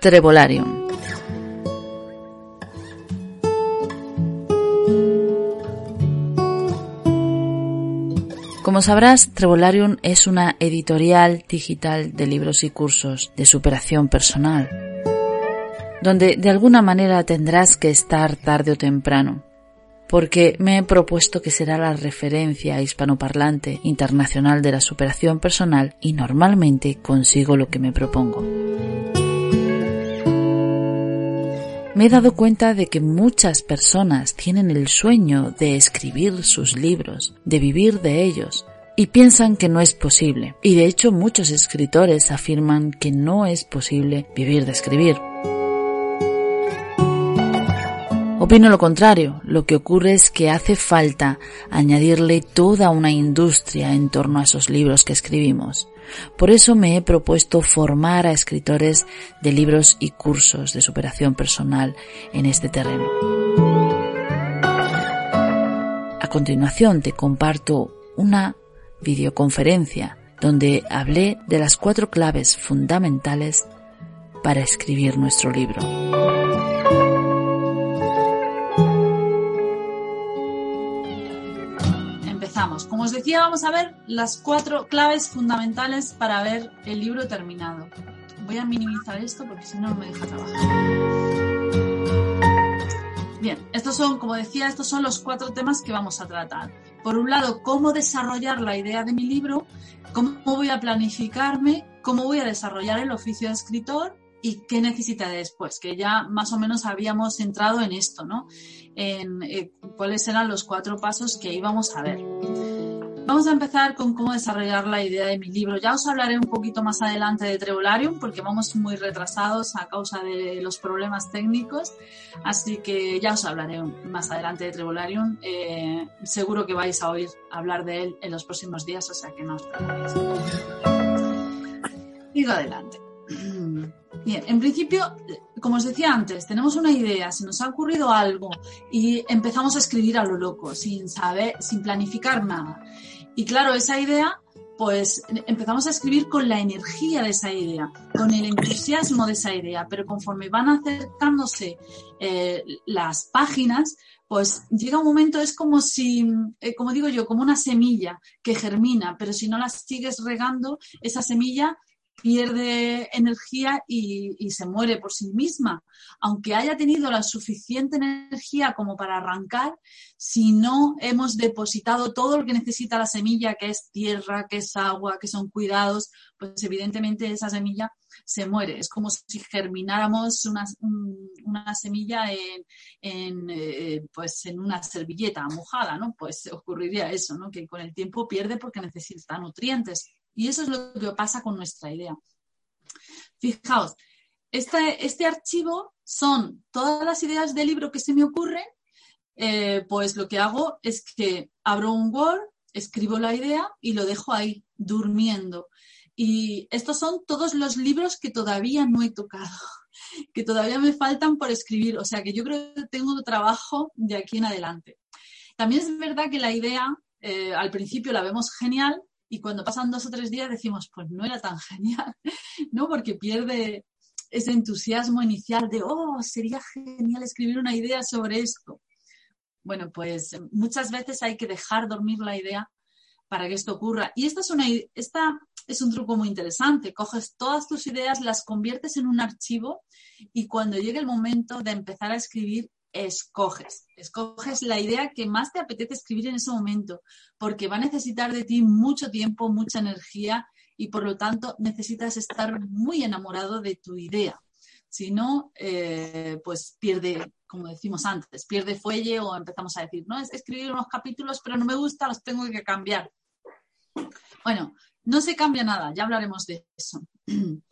Trevolarium. Como sabrás, Trevolarium es una editorial digital de libros y cursos de superación personal, donde de alguna manera tendrás que estar tarde o temprano, porque me he propuesto que será la referencia hispanoparlante internacional de la superación personal y normalmente consigo lo que me propongo. Me he dado cuenta de que muchas personas tienen el sueño de escribir sus libros, de vivir de ellos, y piensan que no es posible. Y de hecho muchos escritores afirman que no es posible vivir de escribir. Opino lo contrario, lo que ocurre es que hace falta añadirle toda una industria en torno a esos libros que escribimos. Por eso me he propuesto formar a escritores de libros y cursos de superación personal en este terreno. A continuación te comparto una videoconferencia donde hablé de las cuatro claves fundamentales para escribir nuestro libro. Como os decía, vamos a ver las cuatro claves fundamentales para ver el libro terminado. Voy a minimizar esto porque si no me deja trabajar. Bien, estos son, como decía, estos son los cuatro temas que vamos a tratar. Por un lado, cómo desarrollar la idea de mi libro, cómo voy a planificarme, cómo voy a desarrollar el oficio de escritor y qué necesita después, que ya más o menos habíamos entrado en esto, ¿no? En eh, cuáles eran los cuatro pasos que íbamos a ver. Vamos a empezar con cómo desarrollar la idea de mi libro. Ya os hablaré un poquito más adelante de Trevolarium porque vamos muy retrasados a causa de los problemas técnicos, así que ya os hablaré más adelante de Trevolarium. Eh, seguro que vais a oír hablar de él en los próximos días, o sea que no os preocupéis. Sigo adelante. Bien, en principio, como os decía antes, tenemos una idea, se nos ha ocurrido algo y empezamos a escribir a lo loco, sin saber, sin planificar nada. Y claro, esa idea, pues empezamos a escribir con la energía de esa idea, con el entusiasmo de esa idea, pero conforme van acercándose eh, las páginas, pues llega un momento, es como si, eh, como digo yo, como una semilla que germina, pero si no la sigues regando, esa semilla pierde energía y, se muere por sí misma. Aunque haya tenido la suficiente energía como para arrancar, si no hemos depositado todo lo que necesita la semilla, que es tierra, que es agua, que son cuidados, pues evidentemente esa semilla se muere. Es como si germináramos una, semilla en, en eh, pues en una servilleta mojada, ¿no? Pues ocurriría eso, ¿no? Que con el tiempo pierde porque necesita nutrientes. Y eso es lo que pasa con nuestra idea. Fijaos, este, este archivo son todas las ideas del libro que se me ocurren, eh, pues lo que hago es que abro un Word, escribo la idea y lo dejo ahí, durmiendo. Y estos son todos los libros que todavía no he tocado, que todavía me faltan por escribir. O sea que yo creo que tengo trabajo de aquí en adelante. También es verdad que la idea eh, al principio la vemos genial, y cuando pasan dos o tres días decimos, pues no era tan genial, ¿no? Porque pierde ese entusiasmo inicial de, oh, sería genial escribir una idea sobre esto. Bueno, pues muchas veces hay que dejar dormir la idea para que esto ocurra. Y esta es, una, esta es un truco muy interesante. Coges todas tus ideas, las conviertes en un archivo y cuando llegue el momento de empezar a escribir, escoges. Escoges la idea que más te apetece escribir en ese momento, porque va a necesitar de ti mucho tiempo, mucha energía y por lo tanto necesitas estar muy enamorado de tu idea. Si no, eh, pues pierde, como decimos antes, pierde fuelle o empezamos a decir, no, es escribir unos capítulos, pero no me gusta, los tengo que cambiar. Bueno, no se cambia nada, ya hablaremos de eso.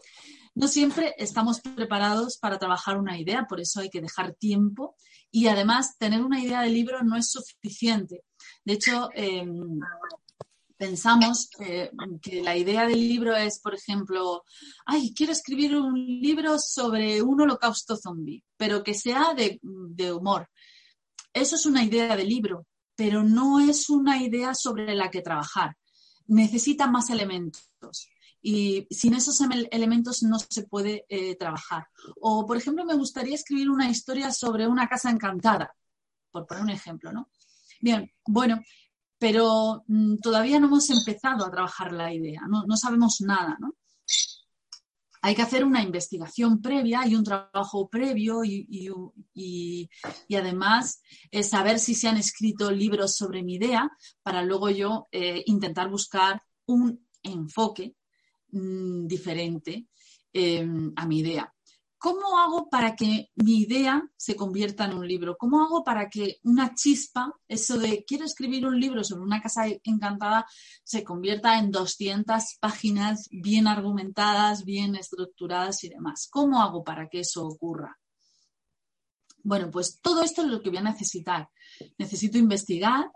No siempre estamos preparados para trabajar una idea, por eso hay que dejar tiempo y además tener una idea de libro no es suficiente. De hecho, em, pensamos eh, que la idea del libro es, por ejemplo, ay, quiero escribir un libro sobre un holocausto zombie, pero que sea de, de humor. Eso es una idea de libro, pero no es una idea sobre la que trabajar. Necesita más elementos y sin esos elementos no se puede eh, trabajar. O, por ejemplo, me gustaría escribir una historia sobre una casa encantada, por poner un ejemplo, ¿no? Bien, bueno, pero mm, todavía no hemos empezado a trabajar la idea, no, no sabemos nada, ¿no? hay que hacer una investigación previa y un trabajo previo y, además eh, saber si se han escrito libros sobre mi idea para luego yo eh, intentar buscar un enfoque Mm, diferente em, a mi idea. ¿Cómo hago para que mi idea se convierta en un libro? ¿Cómo hago para que una chispa, eso de quiero escribir un libro sobre una casa encantada, se convierta en 200 páginas bien argumentadas, bien estructuradas y demás? ¿Cómo hago para que eso ocurra? Bueno, pues todo esto es lo que voy a necesitar. Necesito investigar,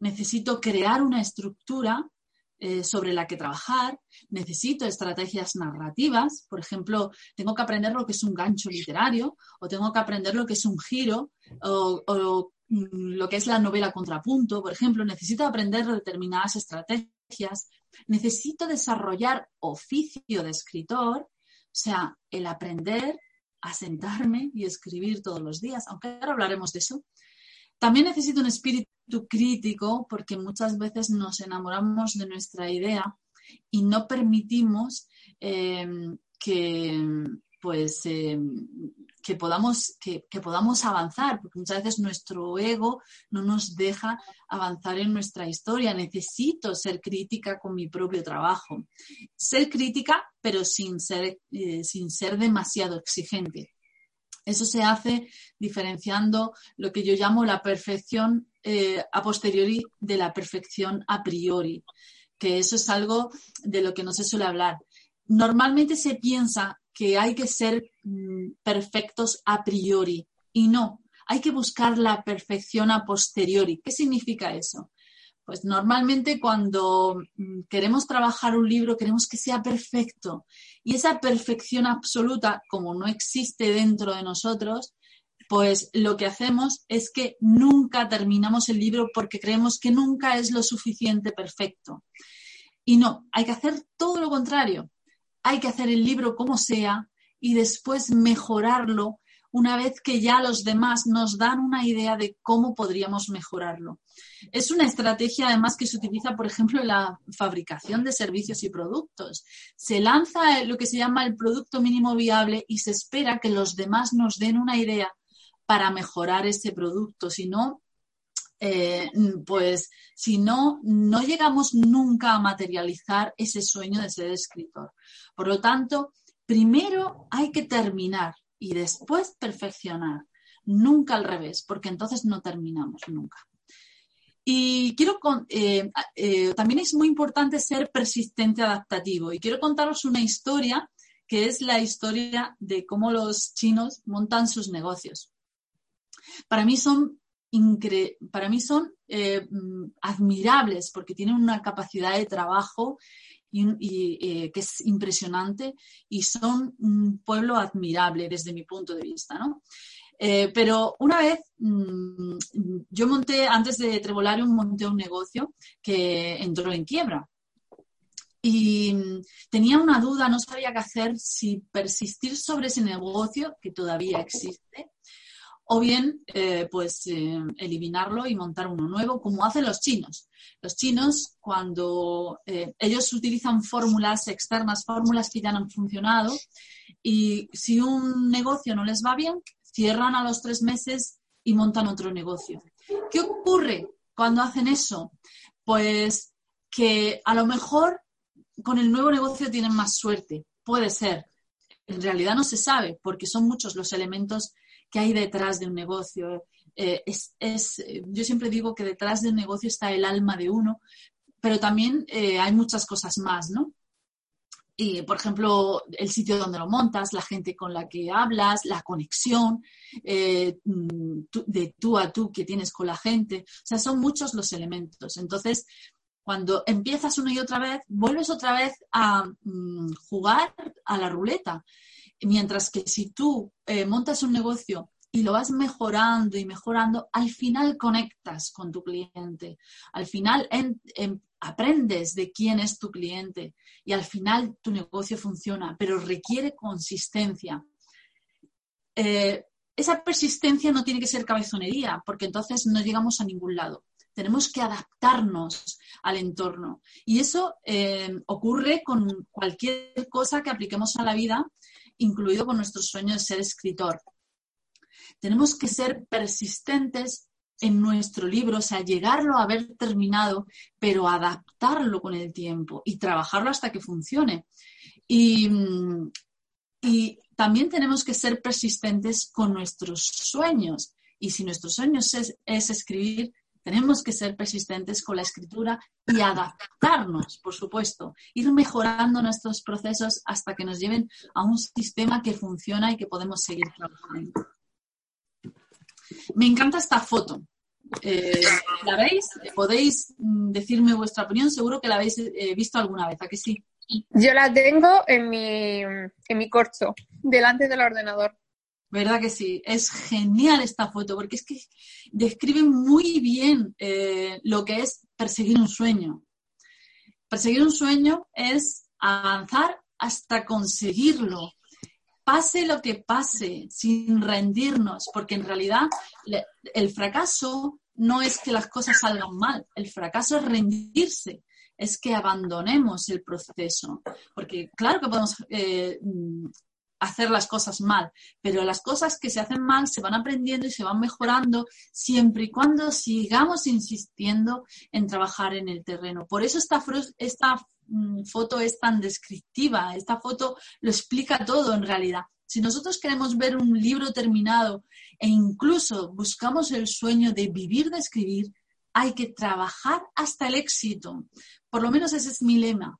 necesito crear una estructura eh, sobre la que trabajar, necesito estrategias narrativas, por ejemplo, tengo que aprender lo que es un gancho literario o tengo que aprender lo que es un giro o, mm, lo que es la novela contrapunto, por ejemplo, necesito aprender determinadas estrategias, necesito desarrollar oficio de escritor, o sea, el aprender a sentarme y escribir todos los días, aunque ahora hablaremos de eso. También necesito un espíritu crítico porque muchas veces nos enamoramos de nuestra idea y no permitimos em, que pues em, que podamos que, podamos avanzar porque muchas veces nuestro ego no nos deja avanzar en nuestra historia. Necesito ser crítica con mi propio trabajo. Ser crítica pero sin ser eh, sin ser demasiado exigente eso se hace diferenciando lo que yo llamo la perfección eh, a posteriori de la perfección a priori, que eso es algo de lo que no se suele hablar. Normalmente se piensa que hay que ser mm, perfectos a priori y no, hay que buscar la perfección a posteriori. ¿Qué significa eso? Pues normalmente cuando mm, queremos trabajar un libro queremos que sea perfecto y esa perfección absoluta, como no existe dentro de nosotros, pues lo que hacemos es que nunca terminamos el libro porque creemos que nunca es lo suficiente perfecto. Y no, hay que hacer todo lo contrario. Hay que hacer el libro como sea y después mejorarlo una vez que ya los demás nos dan una idea de cómo podríamos mejorarlo. Es una estrategia además que se utiliza, por ejemplo, en la fabricación de servicios y productos. Se lanza lo que se llama el producto mínimo viable y se espera que los demás nos den una idea para mejorar ese producto. Si no, eh, pues si no, no llegamos nunca a materializar ese sueño de ser escritor. Por lo tanto, primero hay que terminar y después perfeccionar. Nunca al revés, porque entonces no terminamos nunca. Y quiero eh, eh, también es muy importante ser persistente adaptativo. Y quiero contaros una historia que es la historia de cómo los chinos montan sus negocios. Para mí son, para mí son eh, mm, admirables porque tienen una capacidad de trabajo y, eh, que es impresionante y son un pueblo admirable desde mi punto de vista, ¿no? Eh, pero una vez mm, yo monté, antes de Trevolarium, monté un negocio que entró en quiebra. Y mm, tenía una duda, no sabía qué hacer, si persistir sobre ese negocio, que todavía existe, o bien eh, pues eh, eliminarlo y montar uno nuevo, como hacen los chinos. Los chinos, cuando eh, ellos utilizan fórmulas externas, fórmulas que ya no han funcionado, y si un negocio no les va bien, cierran a los tres meses y montan otro negocio. ¿Qué ocurre cuando hacen eso? Pues que a lo mejor con el nuevo negocio tienen más suerte. Puede ser. En realidad no se sabe, porque son muchos los elementos qué hay detrás de un negocio. Eh, es, yo siempre digo que detrás de un negocio está el alma de uno, pero también eh, hay muchas cosas más, ¿no? y, por ejemplo, el sitio donde lo montas, la gente con la que hablas, la conexión eh, de tú a tú que tienes con la gente. O sea, son muchos los elementos. Entonces, cuando empiezas una y otra vez, vuelves otra vez a mm, jugar a la ruleta. Mientras que si tú eh, montas un negocio y lo vas mejorando y mejorando, al final conectas con tu cliente. Al final en- aprendes de quién es tu cliente y al final tu negocio funciona, pero requiere consistencia. Eh, esa persistencia no tiene que ser cabezonería, porque entonces no llegamos a ningún lado. Tenemos que adaptarnos al entorno. Y eso eh, ocurre con cualquier cosa que apliquemos a la vida, incluido con nuestro sueño de ser escritor. Tenemos que ser persistentes en nuestro libro, o sea, llegarlo a haber terminado, pero adaptarlo con el tiempo y trabajarlo hasta que funcione. Y, también tenemos que ser persistentes con nuestros sueños. Y si nuestro sueño es escribir, tenemos que ser persistentes con la escritura y adaptarnos, por supuesto, ir mejorando nuestros procesos hasta que nos lleven a un sistema que funciona y que podemos seguir trabajando. Me encanta esta foto. Eh, ¿La veis? ¿Podéis mm, decirme vuestra opinión? Seguro que la habéis eh, visto alguna vez, ¿a que sí? Yo la tengo en mi, en mi corcho, delante del ordenador. ¿Verdad que sí? Es genial esta foto porque es que describe muy bien eh, lo que es perseguir un sueño. Perseguir un sueño es avanzar hasta conseguirlo, pase lo que pase, sin rendirnos, porque en realidad el fracaso no es que las cosas salgan mal, el fracaso es rendirse, es que abandonemos el proceso, porque claro que podemos eh, hacer las cosas mal, pero las cosas que se hacen mal se van aprendiendo y se van mejorando siempre y cuando sigamos insistiendo en trabajar en el terreno. Por eso esta, mm, foto es tan descriptiva, esta foto lo explica todo en realidad. Si nosotros queremos ver un libro terminado e incluso buscamos el sueño de vivir de escribir, hay que trabajar hasta el éxito. Por lo menos ese es mi lema.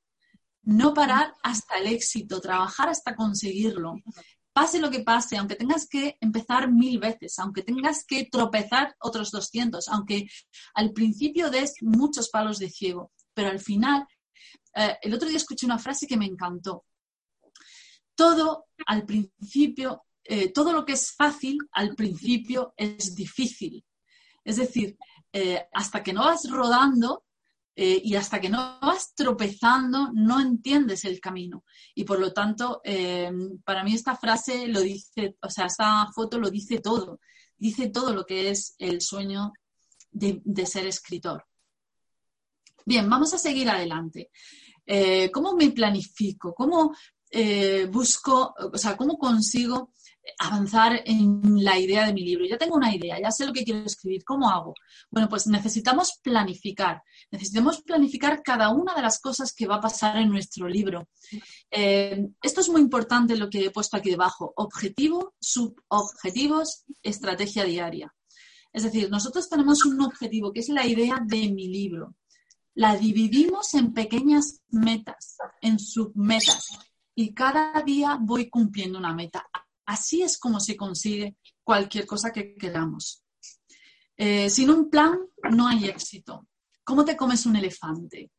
No parar hasta el éxito, trabajar hasta conseguirlo. Pase lo que pase, aunque tengas que empezar mil veces, aunque tengas que tropezar otros 200, aunque al principio des muchos palos de ciego, pero al final, eh, el otro día escuché una frase que me encantó. Todo al principio, eh, todo lo que es fácil al principio es difícil. Es decir, eh, hasta que no vas rodando eh, y hasta que no vas tropezando, no entiendes el camino. Y por lo tanto, eh, para mí esta frase lo dice, o sea, esta foto lo dice todo. Dice todo lo que es el sueño de, de ser escritor. Bien, vamos a seguir adelante. Eh, ¿Cómo me planifico? ¿Cómo busco, o sea, cómo consigo avanzar en la idea de mi libro? Ya tengo una idea, ya sé lo que quiero escribir, ¿cómo hago? Bueno, pues necesitamos planificar, necesitamos planificar cada una de las cosas que va a pasar en nuestro libro. Eh, esto es muy importante lo que he puesto aquí debajo, objetivo, subobjetivos, estrategia diaria. Es decir, nosotros tenemos un objetivo que es la idea de mi libro. La dividimos en pequeñas metas, en submetas, y cada día voy cumpliendo una meta. Así es como se consigue cualquier cosa que queramos. Eh, sin un plan no hay éxito. ¿Cómo te comes un elefante?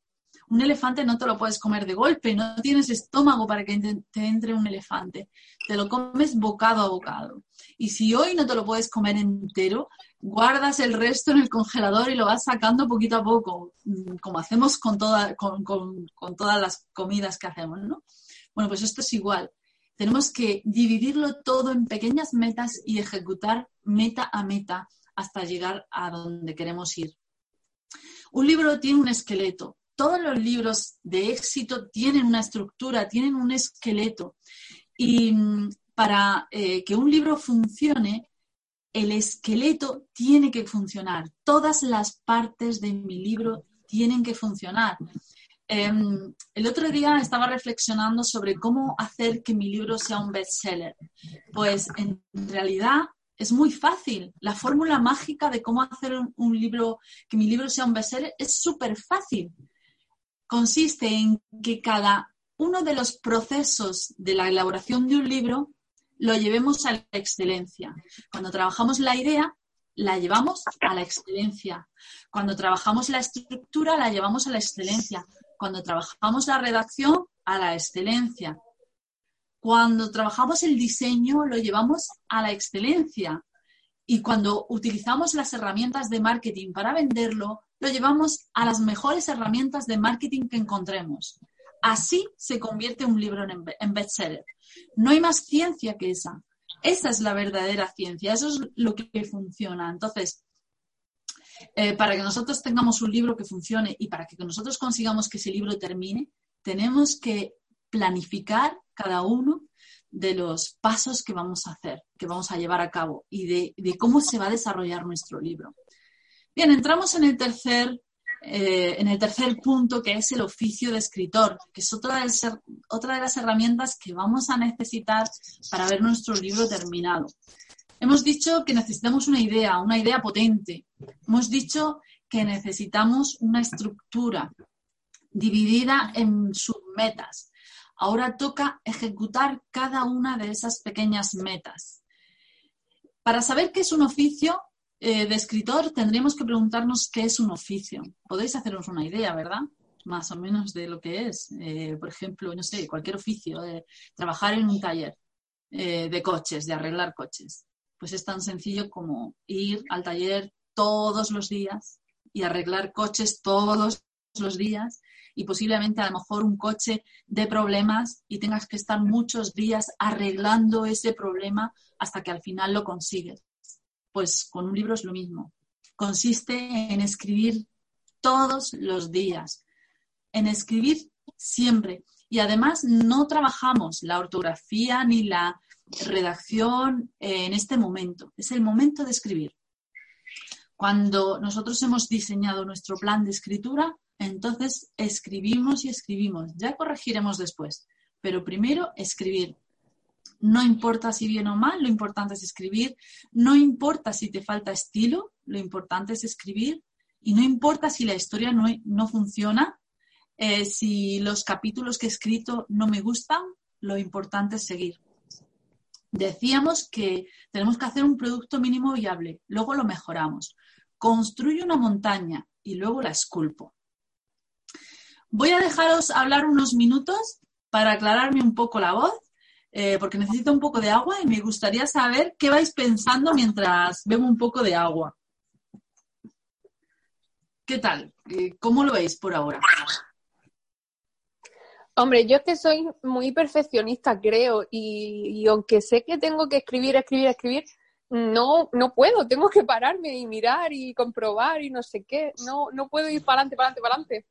Un elefante no te lo puedes comer de golpe, no tienes estómago para que te, entre un elefante. Te lo comes bocado a bocado. Y si hoy no te lo puedes comer entero, guardas el resto en el congelador y lo vas sacando poquito a poco, mm, como hacemos con, con todas las comidas que hacemos, ¿no? Bueno, pues esto es igual. Tenemos que dividirlo todo en pequeñas metas y ejecutar meta a meta hasta llegar a donde queremos ir. Un libro tiene un esqueleto. Todos los libros de éxito tienen una estructura, tienen un esqueleto. Y mm, para eh, que un libro funcione, el esqueleto tiene que funcionar. Todas las partes de mi libro tienen que funcionar. Eh, el otro día estaba reflexionando sobre cómo hacer que mi libro sea un bestseller. Pues en realidad es muy fácil. La fórmula mágica de cómo hacer un, un libro, que mi libro sea un bestseller, es súper fácil. Consiste en que cada uno de los procesos de la elaboración de un libro lo llevemos a la excelencia. Cuando trabajamos la idea, la llevamos a la excelencia. Cuando trabajamos la estructura, la llevamos a la excelencia. Cuando trabajamos la redacción, a la excelencia. Cuando trabajamos el diseño, lo llevamos a la excelencia. Y cuando utilizamos las herramientas de marketing para venderlo, lo llevamos a las mejores herramientas de marketing que encontremos. Así se convierte un libro en bestseller. No hay más ciencia que esa. Esa es la verdadera ciencia, eso es lo que funciona. Entonces, eh, para que nosotros tengamos un libro que funcione y para que nosotros consigamos que ese libro termine, tenemos que planificar cada uno de los pasos que vamos a hacer, que vamos a llevar a cabo y de cómo se va a desarrollar nuestro libro. Bien, entramos en el tercer eh, en el tercer punto, que es el oficio de escritor, que es otra de, otra de las herramientas que vamos a necesitar para ver nuestro libro terminado. Hemos dicho que necesitamos una idea, una idea potente. Hemos dicho que necesitamos una estructura dividida en submetas. Ahora toca ejecutar cada una de esas pequeñas metas. Para saber qué es un oficio, eh, de escritor tendríamos que preguntarnos qué es un oficio. Podéis haceros una idea, ¿verdad? Más o menos de lo que es. Eh, por ejemplo, no sé, cualquier oficio, de trabajar en un taller eh, de coches, de arreglar coches. Pues es tan sencillo como ir al taller todos los días y arreglar coches todos los días y posiblemente a lo mejor un coche de problemas y tengas que estar muchos días arreglando ese problema hasta que al final lo consigues. Pues con un libro es lo mismo. Consiste en escribir todos los días, en escribir siempre. Y además no trabajamos la ortografía ni la redacción en este momento. Es el momento de escribir. Cuando nosotros hemos diseñado nuestro plan de escritura, entonces escribimos y escribimos. Ya corregiremos después, pero primero escribir. No importa si bien o mal, lo importante es escribir. No importa si te falta estilo, lo importante es escribir. Y no importa si la historia no, funciona, eh, si los capítulos que he escrito no me gustan, lo importante es seguir. Decíamos que tenemos que hacer un producto mínimo viable, luego lo mejoramos. Construyo una montaña y luego la esculpo. Voy a dejaros hablar unos minutos para aclararme un poco la voz eh, porque necesito un poco de agua y me gustaría saber qué vais pensando mientras bebo un poco de agua. ¿Qué tal? Eh, ¿Cómo lo veis por ahora? Hombre, yo es que soy muy perfeccionista, creo, y, aunque sé que tengo que escribir, escribir, escribir, no, no puedo, tengo que pararme y mirar y comprobar y no sé qué, no, no puedo ir para adelante, para adelante, para adelante.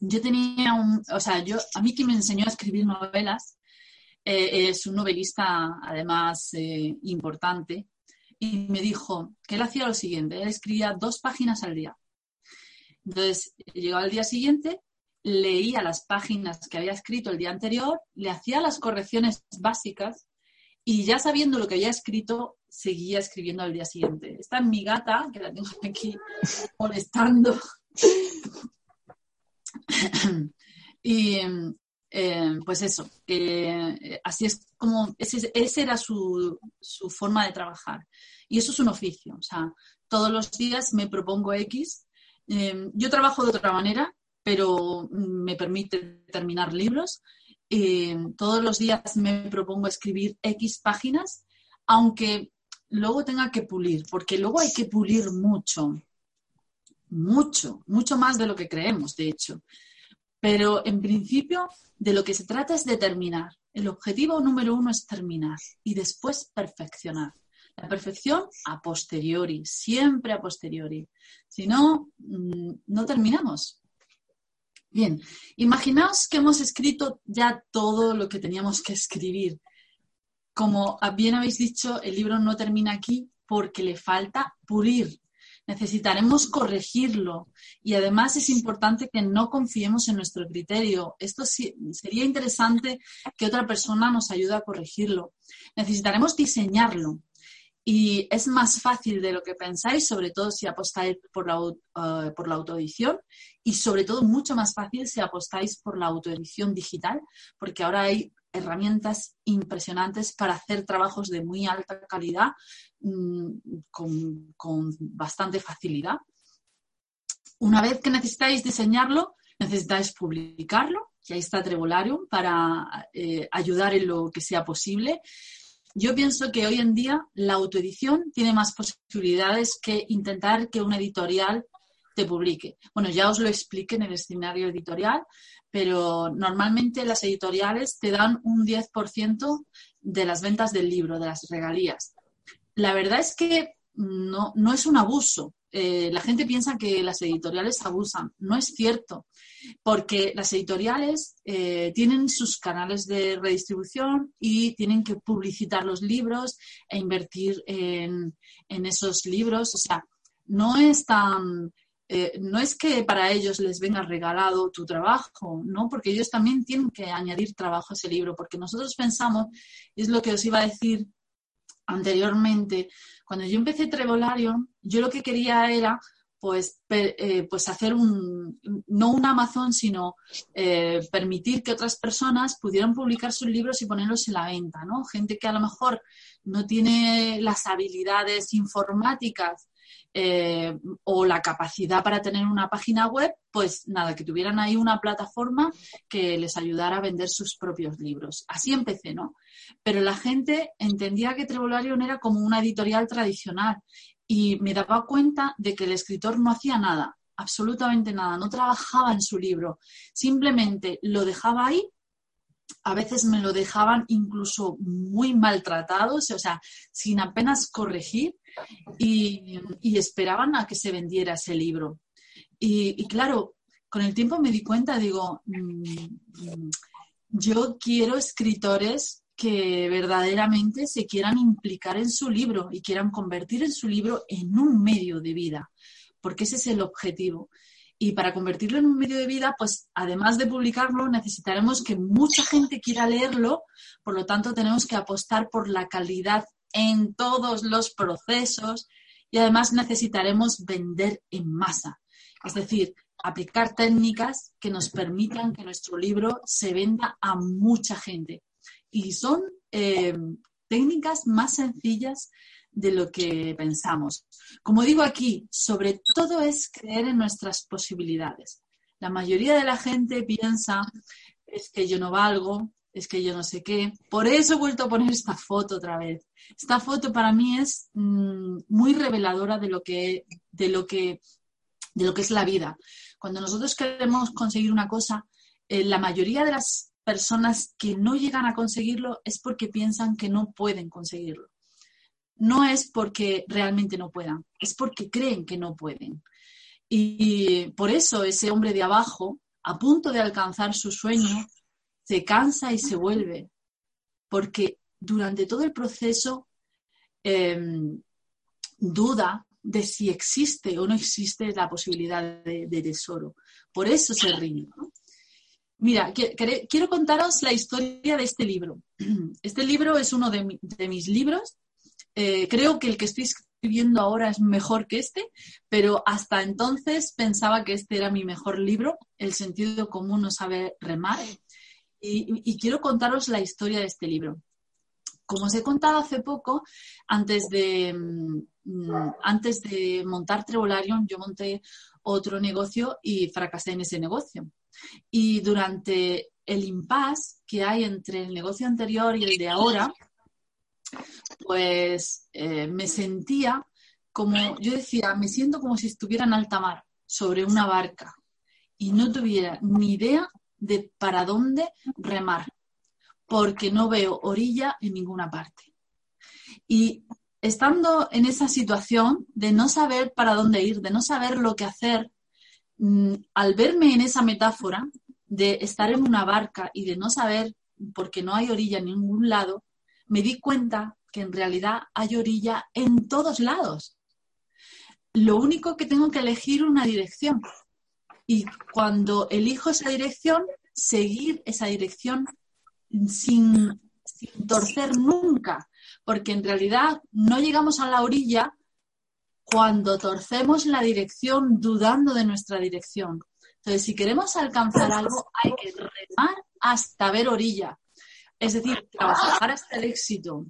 Yo tenía un, o sea, yo, a mí que me enseñó a escribir novelas eh, es un novelista además eh, importante, y me dijo que él hacía lo siguiente, él escribía dos páginas al día. Entonces, llegaba el día siguiente, leía las páginas que había escrito el día anterior, le hacía las correcciones básicas y ya sabiendo lo que había escrito, seguía escribiendo al día siguiente. Esta es mi gata, que la tengo aquí molestando. y, eh, pues eso, eh, así es como, ese, era su, forma de trabajar. Y eso es un oficio, o sea, todos los días me propongo X. Eh, yo trabajo de otra manera, pero me permite terminar libros. Todos los días me propongo escribir X páginas, aunque luego tenga que pulir, porque luego hay que pulir mucho, mucho, mucho más de lo que creemos, de hecho. Pero en principio de lo que se trata es de terminar. El objetivo número uno es terminar y después perfeccionar. La perfección a posteriori, siempre a posteriori. Si no, mm, no terminamos. Bien, imaginaos que hemos escrito ya todo lo que teníamos que escribir. Como bien habéis dicho, el libro no termina aquí porque le falta pulir, necesitaremos corregirlo y además es importante que no confiemos en nuestro criterio. Esto sería interesante que otra persona nos ayude a corregirlo. Necesitaremos diseñarlo y es más fácil de lo que pensáis, sobre todo si apostáis por la, uh, por la autoedición y sobre todo mucho más fácil si apostáis por la autoedición digital, porque ahora hay herramientas impresionantes para hacer trabajos de muy alta calidad mmm, con, con bastante facilidad. Una vez que necesitáis diseñarlo, necesitáis publicarlo, y ahí está Trevolarium para eh, ayudar en lo que sea posible. Yo pienso que hoy en día la autoedición tiene más posibilidades que intentar que una editorial te publique. Bueno, ya os lo expliqué en el escenario editorial, pero normalmente las editoriales te dan un 10% de las ventas del libro, de las regalías. La verdad es que no, no es un abuso, eh, la gente piensa que las editoriales abusan. No es cierto, porque las editoriales eh, tienen sus canales de redistribución y tienen que publicitar los libros e invertir en, esos libros. O sea, no es tan... Eh, no es que para ellos les venga regalado tu trabajo, ¿no? Porque ellos también tienen que añadir trabajo a ese libro, porque nosotros pensamos, es lo que os iba a decir anteriormente, cuando yo empecé Trevolarium, yo lo que quería era pues, eh, pues hacer un, no un Amazon, sino eh, permitir que otras personas pudieran publicar sus libros y ponerlos en la venta, ¿no? Gente que a lo mejor no tiene las habilidades informáticas eh, o la capacidad para tener una página web, pues nada, que tuvieran ahí una plataforma que les ayudara a vender sus propios libros. Así empecé, ¿no? Pero la gente entendía que Trevolarium era como una editorial tradicional y me daba cuenta de que el escritor no hacía nada, absolutamente nada, no trabajaba en su libro, simplemente lo dejaba ahí a veces me lo dejaban incluso muy maltratado, o sea, sin apenas corregir y, esperaban a que se vendiera ese libro. Y, claro, con el tiempo me di cuenta, digo, mm, yo quiero escritores que verdaderamente se quieran implicar en su libro y quieran convertir en su libro en un medio de vida, porque ese es el objetivo. Y para convertirlo en un medio de vida, pues además de publicarlo, necesitaremos que mucha gente quiera leerlo, por lo tanto tenemos que apostar por la calidad en todos los procesos y además necesitaremos vender en masa, es decir, aplicar técnicas que nos permitan que nuestro libro se venda a mucha gente. Y son eh, técnicas más sencillas de lo que pensamos. Como digo aquí, sobre todo es creer en nuestras posibilidades. La mayoría de la gente piensa es que yo no valgo, es que yo no sé qué. Por eso he vuelto a poner esta foto otra vez. Esta foto para mí es mmm, muy reveladora de lo que, de lo que, de lo que es la vida. Cuando nosotros queremos conseguir una cosa, eh, la mayoría de las personas que no llegan a conseguirlo es porque piensan que no pueden conseguirlo no es porque realmente no puedan, es porque creen que no pueden. Y por eso ese hombre de abajo, a punto de alcanzar su sueño, se cansa y se vuelve, porque durante todo el proceso eh, duda de si existe o no existe la posibilidad de, de tesoro. Por eso se rinde. ¿no? Mira, quiero contaros la historia de este libro. Este libro es uno de, mi, de mis libros eh, creo que el que estoy escribiendo ahora es mejor que este, pero hasta entonces pensaba que este era mi mejor libro, El sentido común no sabe remar, y, quiero contaros la historia de este libro. Como os he contado hace poco, antes de, mm, antes de montar Trevolarium, yo monté otro negocio y fracasé en ese negocio. Y durante el impasse que hay entre el negocio anterior y el de ahora, pues eh, me sentía como, yo decía, me siento como si estuviera en alta mar, sobre una barca, y no tuviera ni idea de para dónde remar, porque no veo orilla en ninguna parte. Y estando en esa situación de no saber para dónde ir, de no saber lo que hacer, al verme en esa metáfora de estar en una barca y de no saber, porque no hay orilla en ningún lado, me di cuenta que en realidad hay orilla en todos lados. Lo único que tengo que elegir una dirección. Y cuando elijo esa dirección, seguir esa dirección sin, sin torcer nunca, porque en realidad no llegamos a la orilla cuando torcemos la dirección dudando de nuestra dirección. Entonces, si queremos alcanzar algo, hay que remar hasta ver orilla. Es decir, trabajar hasta el éxito.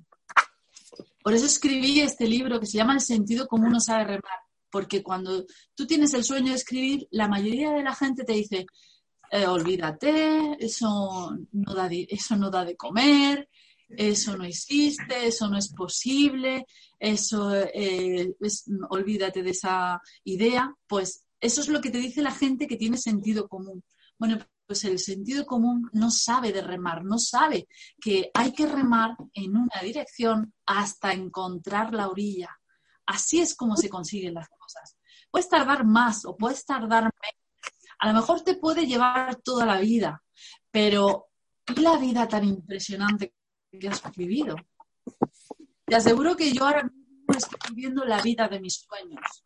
Por eso escribí este libro que se llama El sentido común no sabe remar. Porque cuando tú tienes el sueño de escribir, la mayoría de la gente te dice, eh, olvídate, eso no, da eso no da de comer, eso no existe, eso no es posible, eso eh, es, olvídate de esa idea, pues eso es lo que te dice la gente que tiene sentido común. Bueno, pues el sentido común no sabe de remar, no sabe que hay que remar en una dirección hasta encontrar la orilla. Así es como se consiguen las cosas. Puedes tardar más o puedes tardar menos. A lo mejor te puede llevar toda la vida, pero la vida tan impresionante que has vivido? Te aseguro que yo ahora mismo estoy viviendo la vida de mis sueños.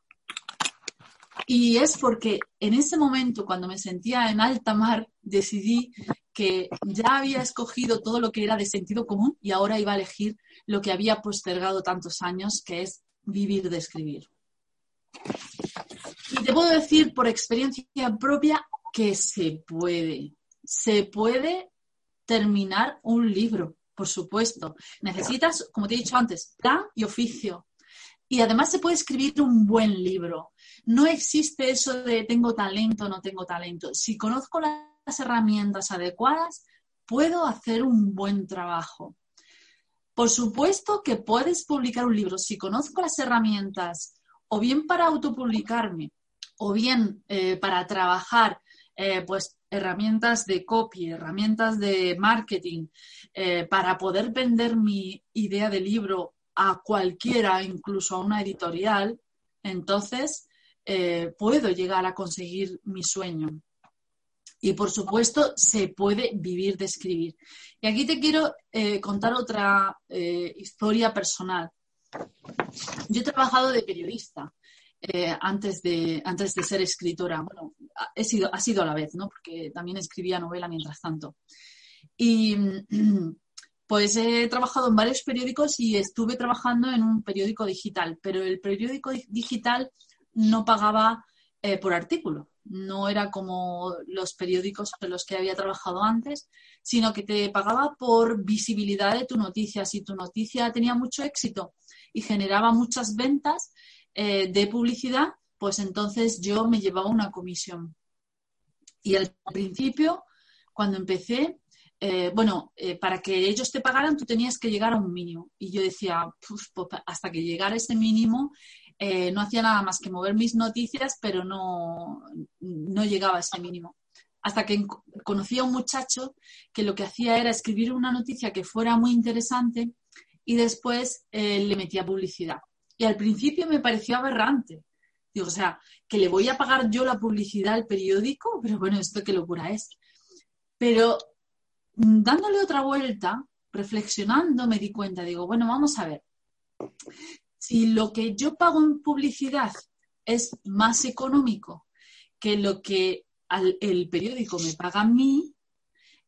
Y es porque en ese momento, cuando me sentía en alta mar, decidí que ya había escogido todo lo que era de sentido común y ahora iba a elegir lo que había postergado tantos años, que es vivir de escribir. Y te puedo decir por experiencia propia que se puede, se puede terminar un libro, por supuesto. Necesitas, como te he dicho antes, plan y oficio. Y además se puede escribir un buen libro. No existe eso de tengo talento o no tengo talento. Si conozco las herramientas adecuadas, puedo hacer un buen trabajo. Por supuesto que puedes publicar un libro. Si conozco las herramientas, o bien para autopublicarme, o bien eh, para trabajar, eh, pues herramientas de copy, herramientas de marketing, eh, para poder vender mi idea de libro a cualquiera, incluso a una editorial, entonces puedo llegar a conseguir mi sueño. Y por supuesto, se puede vivir de escribir. Y aquí te quiero eh, contar otra eh, historia personal. Yo he trabajado de periodista eh, antes, de, antes de ser escritora. Bueno, he sido, ha sido a la vez, ¿no? Porque también escribía novela mientras tanto. Y pues he trabajado en varios periódicos y estuve trabajando en un periódico digital, pero el periódico digital no pagaba por artículo no era como los periódicos en los que había trabajado antes, sino que te pagaba por visibilidad de tu noticia. Si tu noticia tenía mucho éxito y generaba muchas ventas eh, de publicidad, pues entonces yo me llevaba una comisión. Y al principio, cuando empecé, eh, bueno, eh, para que ellos te pagaran, tú tenías que llegar a un mínimo. Y yo decía, pues hasta que llegara ese mínimo, eh, no hacía nada más que mover mis noticias, pero no, no llegaba a ese mínimo. Hasta que conocí a un muchacho que lo que hacía era escribir una noticia que fuera muy interesante y después le metía publicidad. Y al principio me pareció aberrante. Digo, o sea, que le voy a pagar yo la publicidad al periódico, pero bueno, esto qué locura es. Pero mm, dándole otra vuelta, reflexionando, me di cuenta, digo, bueno, vamos a ver si lo que yo pago en publicidad es más económico que lo que el periódico me paga a mí,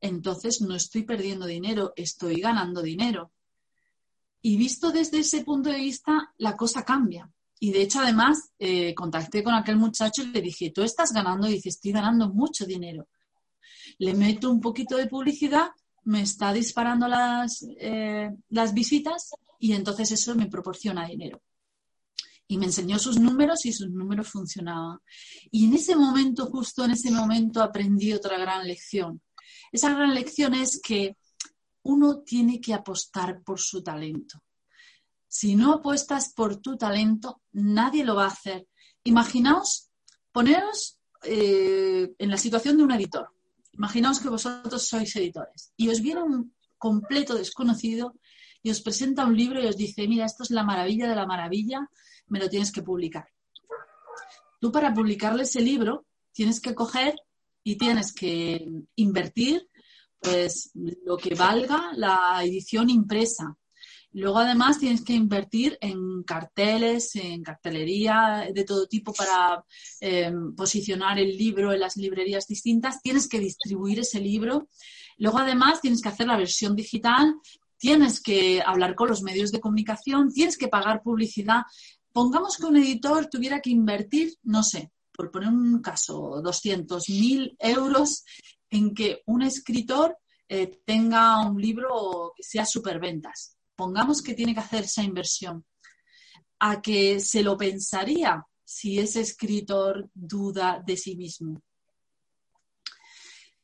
entonces no estoy perdiendo dinero, estoy ganando dinero. Y visto desde ese punto de vista, la cosa cambia. Y de hecho, además, eh, contacté con aquel muchacho y le dije, tú estás ganando, y dice, estoy ganando mucho dinero. Le meto un poquito de publicidad, me está disparando las, eh, las visitas y entonces eso me proporciona dinero. Y me enseñó sus números y sus números funcionaban. Y en ese momento, justo en ese momento, aprendí otra gran lección. Esa gran lección es que uno tiene que apostar por su talento. Si no apuestas por tu talento, nadie lo va a hacer. Imaginaos, poneros eh, en la situación de un editor. Imaginaos que vosotros sois editores y os viene un completo desconocido y os presenta un libro y os dice, mira, esto es la maravilla de la maravilla, me lo tienes que publicar. Tú para publicarle ese libro tienes que coger y tienes que invertir pues lo que valga la edición impresa. Luego además tienes que invertir en carteles, en cartelería de todo tipo para em, posicionar el libro en las librerías distintas. Tienes que distribuir ese libro. Luego además tienes que hacer la versión digital tienes que hablar con los medios de comunicación, tienes que pagar publicidad. Pongamos que un editor tuviera que invertir, no sé, por poner un caso, 200.000 euros en que un escritor eh, tenga un libro que sea superventas. Pongamos que tiene que hacer esa inversión. A que se lo pensaría si ese escritor duda de sí mismo.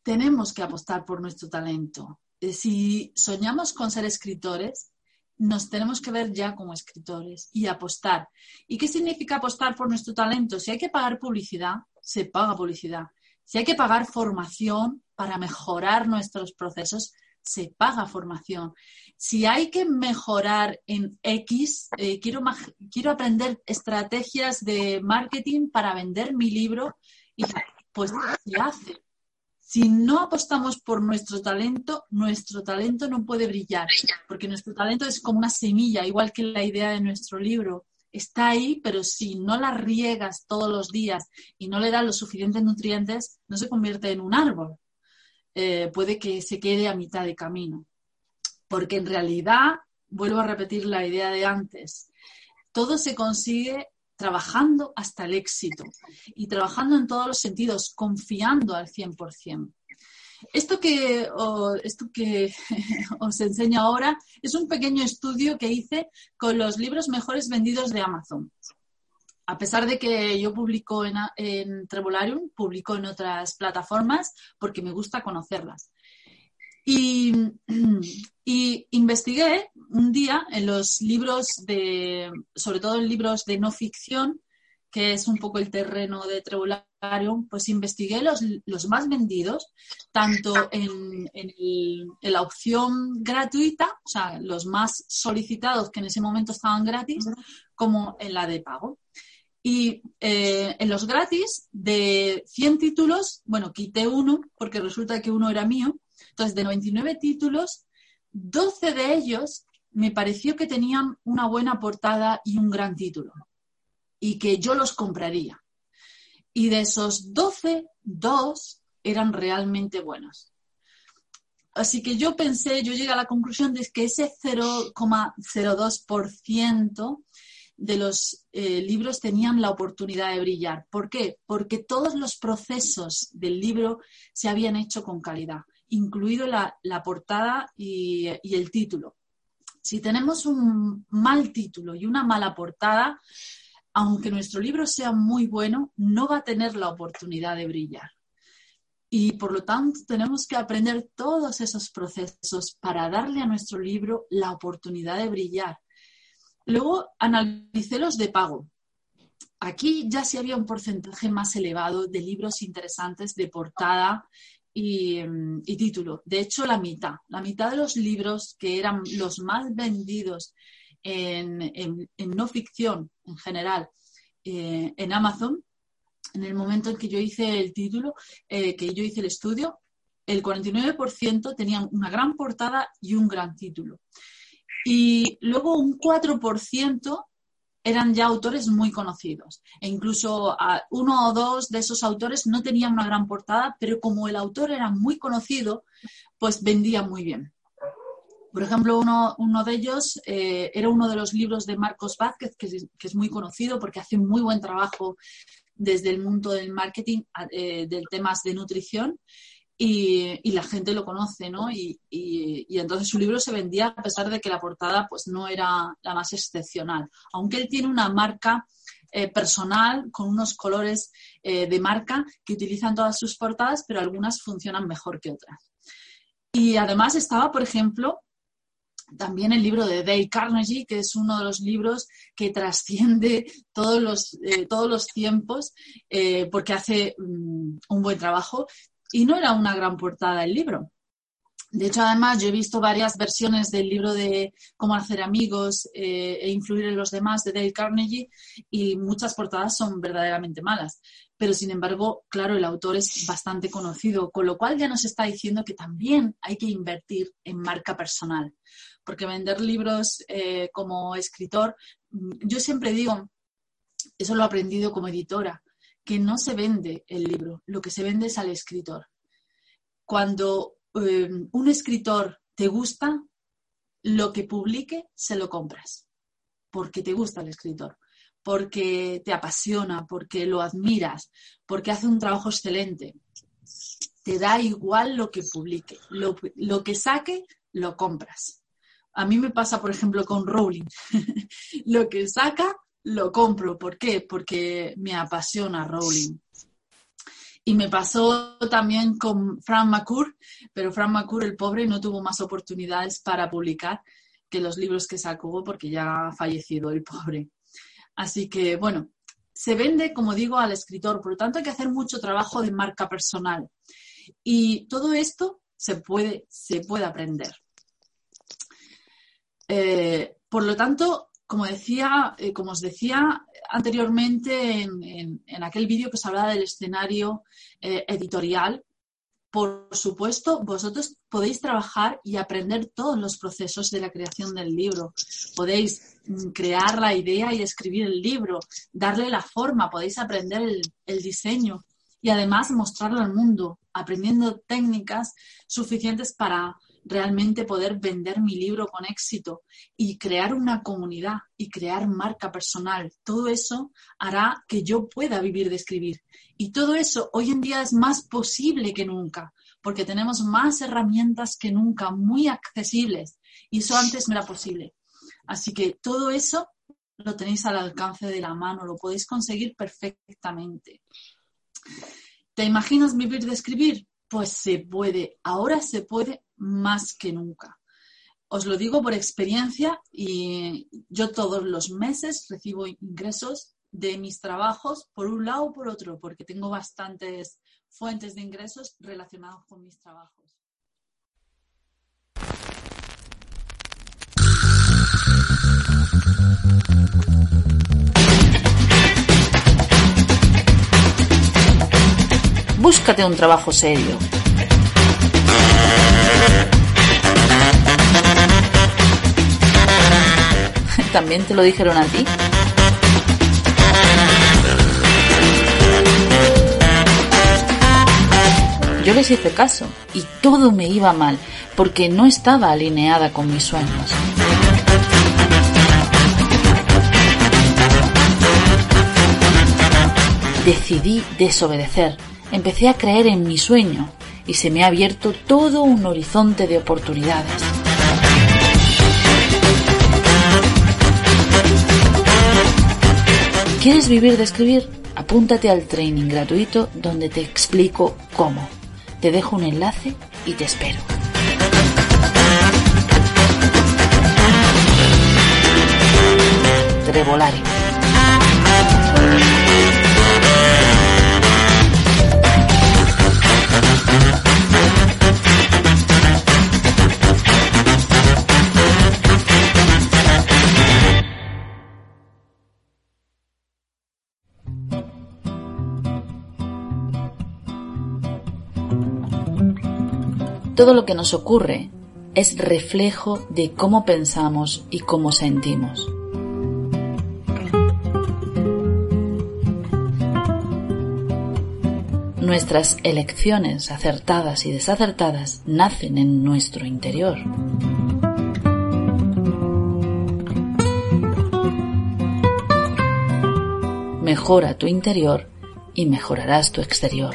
Tenemos que apostar por nuestro talento. Eh, si soñamos con ser escritores, nos tenemos que ver ya como escritores y apostar. ¿Y qué significa apostar por nuestro talento? Si hay que pagar publicidad, se paga publicidad. Si hay que pagar formación para mejorar nuestros procesos, se paga formación. Si hay que mejorar en X, eh, quiero, quiero aprender estrategias de marketing para vender mi libro, y pues se hace. Si no apostamos por nuestro talento, nuestro talento no puede brillar, porque nuestro talento es como una semilla, igual que la idea de nuestro libro está ahí, pero si no la riegas todos los días y no le das los suficientes nutrientes, no se convierte en un árbol. Eh, puede que se quede a mitad de camino. Porque en realidad, vuelvo a repetir la idea de antes, todo se consigue trabajando hasta el éxito y trabajando en todos los sentidos, confiando al 100%. Esto que, esto que os enseño ahora es un pequeño estudio que hice con los libros mejores vendidos de Amazon. A pesar de que yo publico en, en publico en otras plataformas porque me gusta conocerlas. Y, y, investigué un día en los libros de, sobre todo en libros de no ficción, que es un poco el terreno de Trebolarium, pues investigué los, los más vendidos, tanto en, en, la opción gratuita, o sea, los más solicitados que en ese momento estaban gratis, como en la de pago. Y eh, en los gratis, de 100 títulos, bueno, quité uno porque resulta que uno era mío. Entonces, de 99 títulos, 12 de ellos me pareció que tenían una buena portada y un gran título y que yo los compraría. Y de esos 12, dos eran realmente buenos. Así que yo pensé, yo llegué a la conclusión de que ese 0,02% de los eh, libros tenían la oportunidad de brillar. ¿Por qué? Porque todos los procesos del libro se habían hecho con calidad, incluido la, portada y, y el título. Si tenemos un mal título y una mala portada, aunque nuestro libro sea muy bueno, no va a tener la oportunidad de brillar. Y por lo tanto tenemos que aprender todos esos procesos para darle a nuestro libro la oportunidad de brillar. Luego analicé los de pago. Aquí ya sí había un porcentaje más elevado de libros interesantes de portada y, título. De hecho, la mitad. La mitad de los libros que eran los más vendidos en, no ficción en general eh, en Amazon, en el momento en que yo hice el título, eh, que yo hice el estudio, el 49% tenían una gran portada y un gran título. Y luego un 4% eran ya autores muy conocidos. E incluso uno o dos de esos autores no tenían una gran portada, pero como el autor era muy conocido, pues vendía muy bien. Por ejemplo, uno, de ellos eh, era uno de los libros de Marcos Vázquez, que es, muy conocido porque hace muy buen trabajo desde el mundo del marketing, eh, del temas de nutrición, y, la gente lo conoce, ¿no? Y, entonces su libro se vendía a pesar de que la portada pues no era la más excepcional, aunque él tiene una marca eh, personal con unos colores de marca que utilizan todas sus portadas, pero algunas funcionan mejor que otras. Y además estaba, por ejemplo, también el libro de Dale Carnegie, que es uno de los libros que trasciende todos los, eh, todos los tiempos eh, porque hace mm, un buen trabajo y no era una gran portada el libro. De hecho, además, yo he visto varias versiones del libro de Cómo hacer amigos eh, e influir en los demás de Dale Carnegie y muchas portadas son verdaderamente malas. Pero, sin embargo, claro, el autor es bastante conocido, con lo cual ya nos está diciendo que también hay que invertir en marca personal porque vender libros eh, como escritor, mm, yo siempre digo, eso lo he aprendido como editora, que no se vende el libro, lo que se vende es al escritor. Cuando eh, un escritor te gusta, lo que publique se lo compras, porque te gusta el escritor, porque te apasiona, porque lo admiras, porque hace un trabajo excelente. Te da igual lo que publique, lo, lo que saque, lo compras. A mí me pasa, por ejemplo, con Rowling. lo que saca, lo compro. ¿Por qué? Porque me apasiona Rowling. Y me pasó también con Frank McCourt, pero Frank McCourt, el pobre, no tuvo más oportunidades para publicar que los libros que sacó porque ya ha fallecido el pobre. Así que, bueno, se vende, como digo, al escritor, por lo tanto hay que hacer mucho trabajo de marca personal. Y todo esto se puede, se puede aprender. Eh, por lo tanto, como decía, eh, como os decía, anteriormente en, aquel vídeo que os hablaba del escenario eh, editorial, por supuesto, vosotros podéis trabajar y aprender todos los procesos de la creación del libro. Podéis mm, crear la idea y escribir el libro, darle la forma, podéis aprender el diseño y además mostrarlo al mundo, aprendiendo técnicas suficientes para realmente poder vender mi libro con éxito y crear una comunidad y crear marca personal. Todo eso hará que yo pueda vivir de escribir. Y todo eso hoy en día es más posible que nunca, porque tenemos más herramientas que nunca, muy accesibles. Y eso antes no era posible. Así que todo eso lo tenéis al alcance de la mano, lo podéis conseguir perfectamente. ¿Te imaginas vivir de escribir? Pues se puede, ahora se puede más que nunca. Os lo digo por experiencia y yo todos los meses recibo ingresos de mis trabajos por un lado o por otro, porque tengo bastantes fuentes de ingresos relacionados con mis trabajos. Búscate un trabajo serio ¿También te lo dijeron a ti? Yo les hice caso y todo me iba mal porque no estaba alineada con mis sueños. Decidí desobedecer. Empecé a creer en mi sueño y se me ha abierto todo un horizonte de oportunidades. ¿Quieres vivir de escribir? Apúntate al training gratuito donde te explico cómo. Te dejo un enlace y te espero. Todo lo que nos ocurre es reflejo de cómo pensamos y cómo sentimos. Nuestras elecciones acertadas y desacertadas nacen en nuestro interior. Mejora tu interior y mejorarás tu exterior.